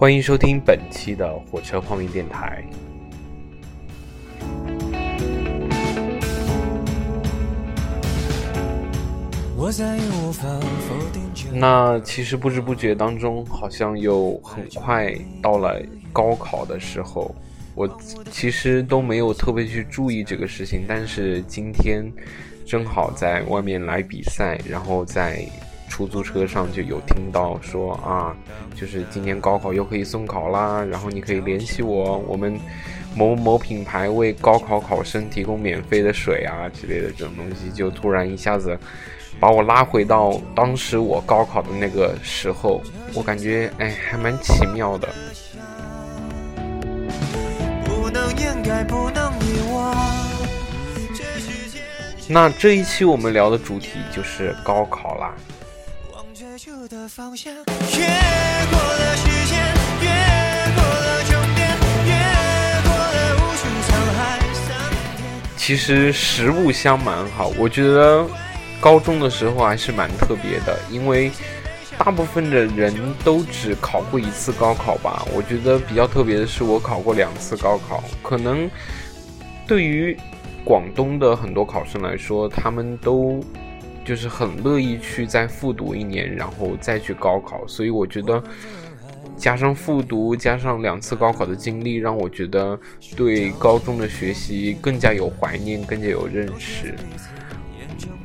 欢迎收听本期的火车泡面电台。那其实不知不觉当中，好像又很快到了高考的时候。我其实都没有特别去注意这个事情，但是今天正好在外面来比赛，然后在。出租车上就有听到说啊，就是今年高考又可以送考啦，然后你可以联系我，我们某某品牌为高考考生提供免费的水啊之类的这种东西，就突然一下子把我拉回到当时我高考的那个时候，我感觉哎还蛮奇妙的。那这一期我们聊的主题就是高考啦。其实实不相瞒哈，我觉得高中的时候还是蛮特别的，因为大部分的人都只考过一次高考吧。我觉得比较特别的是，我考过两次高考。可能对于广东的很多考生来说，他们都。就是很乐意去再复读一年，然后再去高考，所以我觉得加上复读，加上两次高考的经历，让我觉得对高中的学习更加有怀念，更加有认识。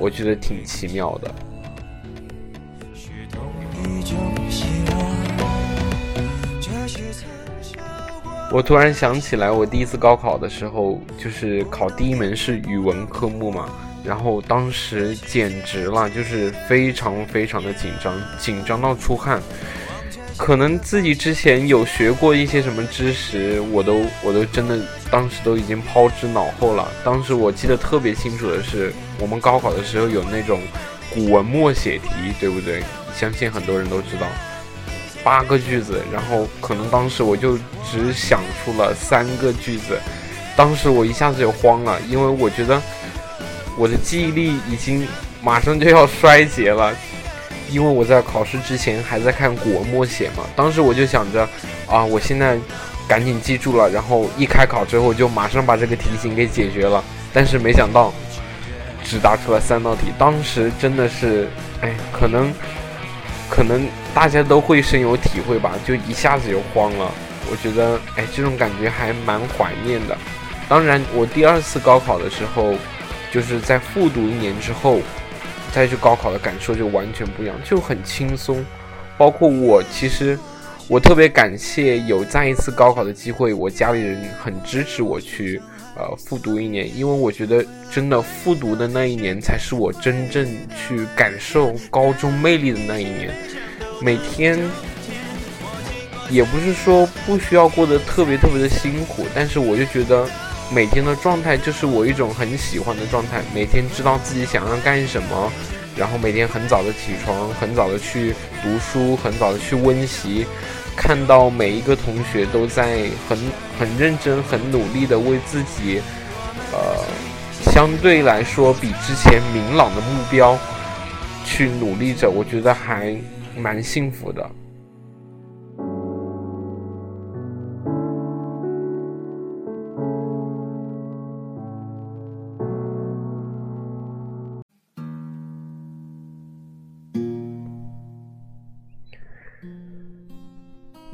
我觉得挺奇妙的。我突然想起来，我第一次高考的时候，就是考第一门是语文科目嘛。然后当时简直了，就是非常非常的紧张，紧张到出汗。可能自己之前有学过一些什么知识，我都我都真的当时都已经抛之脑后了。当时我记得特别清楚的是，我们高考的时候有那种古文默写题，对不对？相信很多人都知道，八个句子，然后可能当时我就只想出了三个句子，当时我一下子就慌了，因为我觉得。我的记忆力已经马上就要衰竭了，因为我在考试之前还在看古文默写嘛。当时我就想着，啊，我现在赶紧记住了，然后一开考之后就马上把这个题型给解决了。但是没想到，只答出了三道题。当时真的是，哎，可能可能大家都会深有体会吧，就一下子就慌了。我觉得，哎，这种感觉还蛮怀念的。当然，我第二次高考的时候。就是在复读一年之后，再去高考的感受就完全不一样，就很轻松。包括我，其实我特别感谢有再一次高考的机会，我家里人很支持我去呃复读一年，因为我觉得真的复读的那一年才是我真正去感受高中魅力的那一年。每天也不是说不需要过得特别特别的辛苦，但是我就觉得。每天的状态就是我一种很喜欢的状态，每天知道自己想要干什么，然后每天很早的起床，很早的去读书，很早的去温习，看到每一个同学都在很很认真、很努力的为自己，呃，相对来说比之前明朗的目标去努力着，我觉得还蛮幸福的。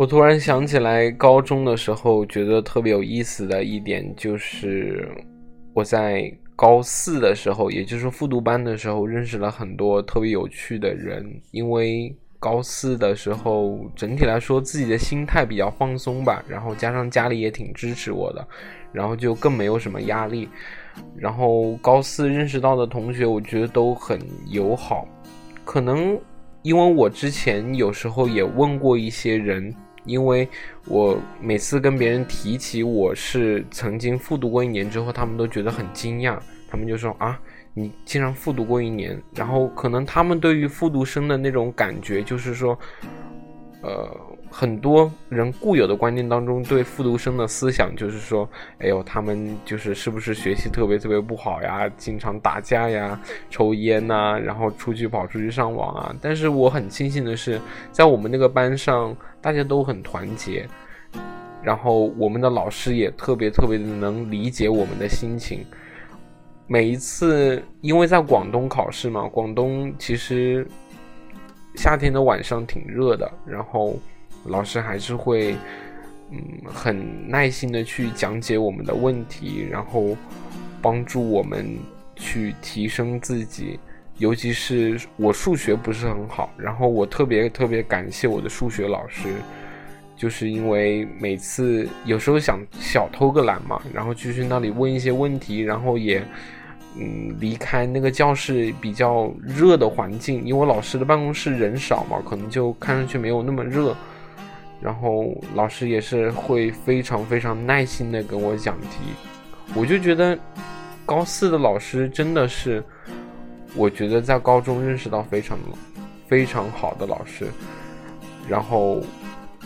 我突然想起来，高中的时候觉得特别有意思的一点，就是我在高四的时候，也就是复读班的时候，认识了很多特别有趣的人。因为高四的时候，整体来说自己的心态比较放松吧，然后加上家里也挺支持我的，然后就更没有什么压力。然后高四认识到的同学，我觉得都很友好，可能。因为我之前有时候也问过一些人，因为我每次跟别人提起我是曾经复读过一年之后，他们都觉得很惊讶，他们就说啊，你竟然复读过一年，然后可能他们对于复读生的那种感觉就是说，呃，很多人固有的观念当中，对复读生的思想就是说，哎呦，他们就是是不是学习特别特别不好呀，经常打架呀，抽烟呐，然后出去跑出去上网啊。但是我很庆幸的是，在我们那个班上，大家都很团结，然后我们的老师也特别特别的能理解我们的心情。每一次，因为在广东考试嘛，广东其实夏天的晚上挺热的，然后。老师还是会，嗯，很耐心的去讲解我们的问题，然后帮助我们去提升自己。尤其是我数学不是很好，然后我特别特别感谢我的数学老师，就是因为每次有时候想小偷个懒嘛，然后就去那里问一些问题，然后也嗯离开那个教室比较热的环境，因为老师的办公室人少嘛，可能就看上去没有那么热。然后老师也是会非常非常耐心的跟我讲题，我就觉得高四的老师真的是，我觉得在高中认识到非常非常好的老师。然后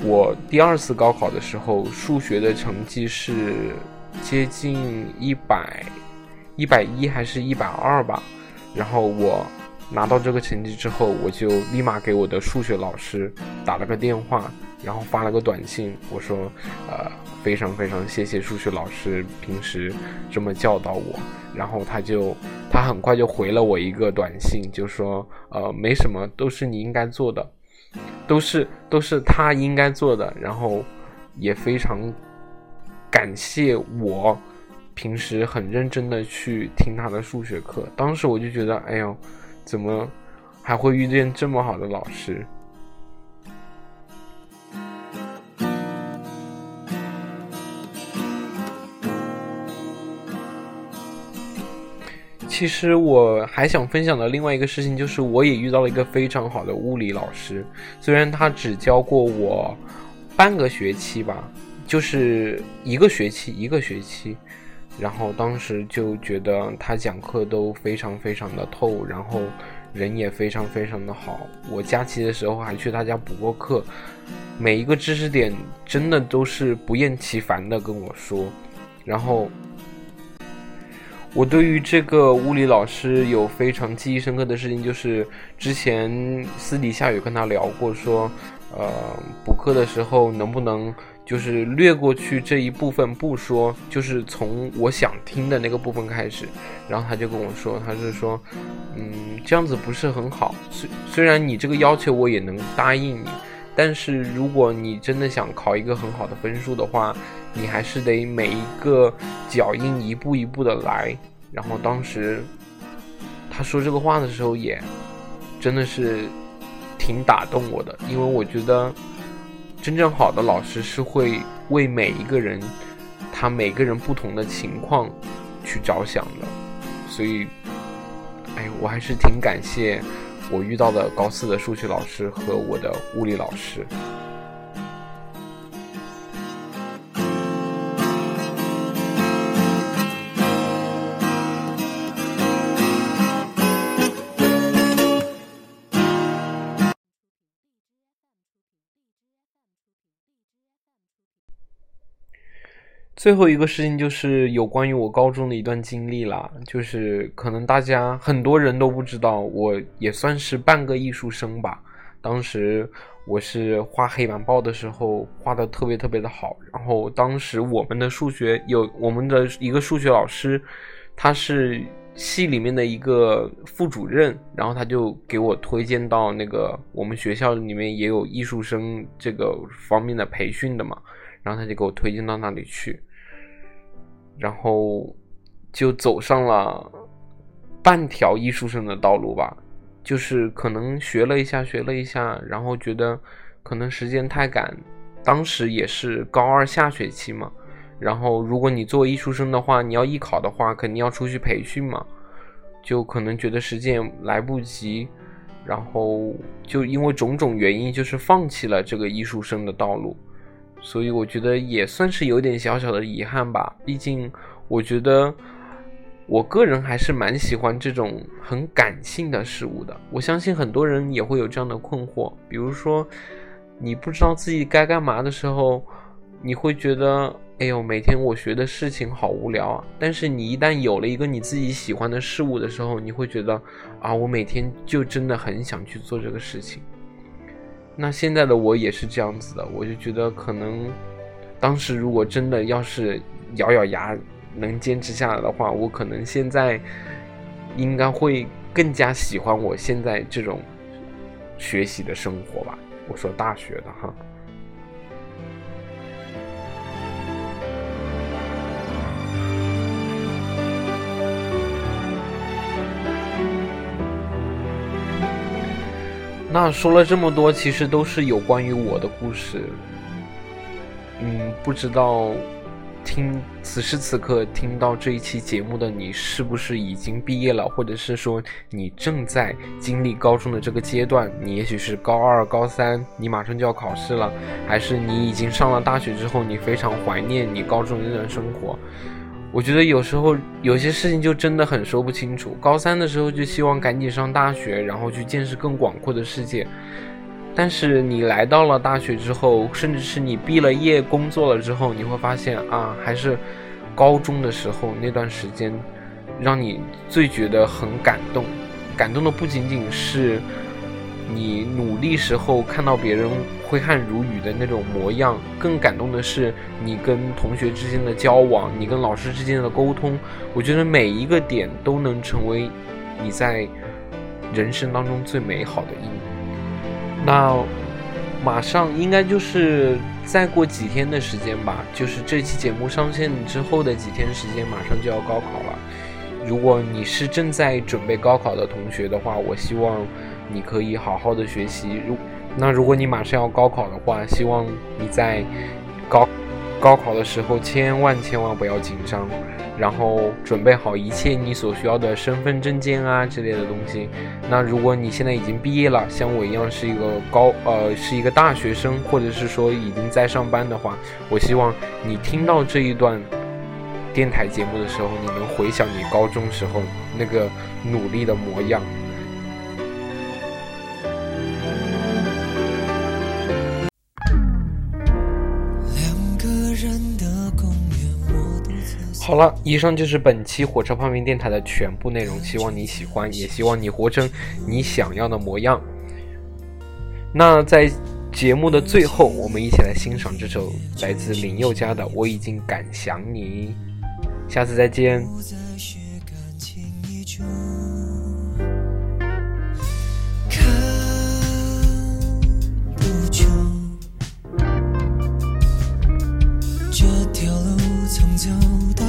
我第二次高考的时候，数学的成绩是接近一百一百一还是一百二吧。然后我拿到这个成绩之后，我就立马给我的数学老师打了个电话。然后发了个短信，我说，呃，非常非常谢谢数学老师平时这么教导我。然后他就他很快就回了我一个短信，就说，呃，没什么，都是你应该做的，都是都是他应该做的。然后也非常感谢我平时很认真的去听他的数学课。当时我就觉得，哎呦，怎么还会遇见这么好的老师？其实我还想分享的另外一个事情，就是我也遇到了一个非常好的物理老师，虽然他只教过我半个学期吧，就是一个学期一个学期，然后当时就觉得他讲课都非常非常的透，然后人也非常非常的好。我假期的时候还去他家补过课，每一个知识点真的都是不厌其烦的跟我说，然后。我对于这个物理老师有非常记忆深刻的事情，就是之前私底下有跟他聊过，说，呃，补课的时候能不能就是略过去这一部分不说，就是从我想听的那个部分开始。然后他就跟我说，他是说，嗯，这样子不是很好。虽虽然你这个要求我也能答应你，但是如果你真的想考一个很好的分数的话。你还是得每一个脚印一步一步的来，然后当时他说这个话的时候也真的是挺打动我的，因为我觉得真正好的老师是会为每一个人他每个人不同的情况去着想的，所以哎，我还是挺感谢我遇到的高四的数学老师和我的物理老师。最后一个事情就是有关于我高中的一段经历啦，就是可能大家很多人都不知道，我也算是半个艺术生吧。当时我是画黑板报的时候画的特别特别的好，然后当时我们的数学有我们的一个数学老师，他是系里面的一个副主任，然后他就给我推荐到那个我们学校里面也有艺术生这个方面的培训的嘛，然后他就给我推荐到那里去。然后就走上了半条艺术生的道路吧，就是可能学了一下，学了一下，然后觉得可能时间太赶，当时也是高二下学期嘛。然后如果你做艺术生的话，你要艺考的话，肯定要出去培训嘛，就可能觉得时间来不及，然后就因为种种原因，就是放弃了这个艺术生的道路。所以我觉得也算是有点小小的遗憾吧。毕竟，我觉得我个人还是蛮喜欢这种很感性的事物的。我相信很多人也会有这样的困惑，比如说，你不知道自己该干嘛的时候，你会觉得，哎呦，每天我学的事情好无聊啊。但是你一旦有了一个你自己喜欢的事物的时候，你会觉得，啊，我每天就真的很想去做这个事情。那现在的我也是这样子的，我就觉得可能，当时如果真的要是咬咬牙能坚持下来的话，我可能现在应该会更加喜欢我现在这种学习的生活吧。我说大学的哈。那说了这么多，其实都是有关于我的故事。嗯，不知道听此时此刻听到这一期节目的你，是不是已经毕业了，或者是说你正在经历高中的这个阶段？你也许是高二、高三，你马上就要考试了，还是你已经上了大学之后，你非常怀念你高中的那段生活？我觉得有时候有些事情就真的很说不清楚。高三的时候就希望赶紧上大学，然后去见识更广阔的世界。但是你来到了大学之后，甚至是你毕了业、工作了之后，你会发现啊，还是高中的时候那段时间，让你最觉得很感动。感动的不仅仅是。你努力时候看到别人挥汗如雨的那种模样，更感动的是你跟同学之间的交往，你跟老师之间的沟通。我觉得每一个点都能成为你在人生当中最美好的一幕。那马上应该就是再过几天的时间吧，就是这期节目上线之后的几天时间，马上就要高考了。如果你是正在准备高考的同学的话，我希望。你可以好好的学习。如那如果你马上要高考的话，希望你在高高考的时候千万千万不要紧张，然后准备好一切你所需要的身份证件啊之类的东西。那如果你现在已经毕业了，像我一样是一个高呃是一个大学生，或者是说已经在上班的话，我希望你听到这一段电台节目的时候，你能回想你高中时候那个努力的模样。好了，以上就是本期火车泡面电台的全部内容，希望你喜欢，也希望你活成你想要的模样。那在节目的最后，我们一起来欣赏这首来自林宥嘉的《我已经敢想你》，下次再见。血肉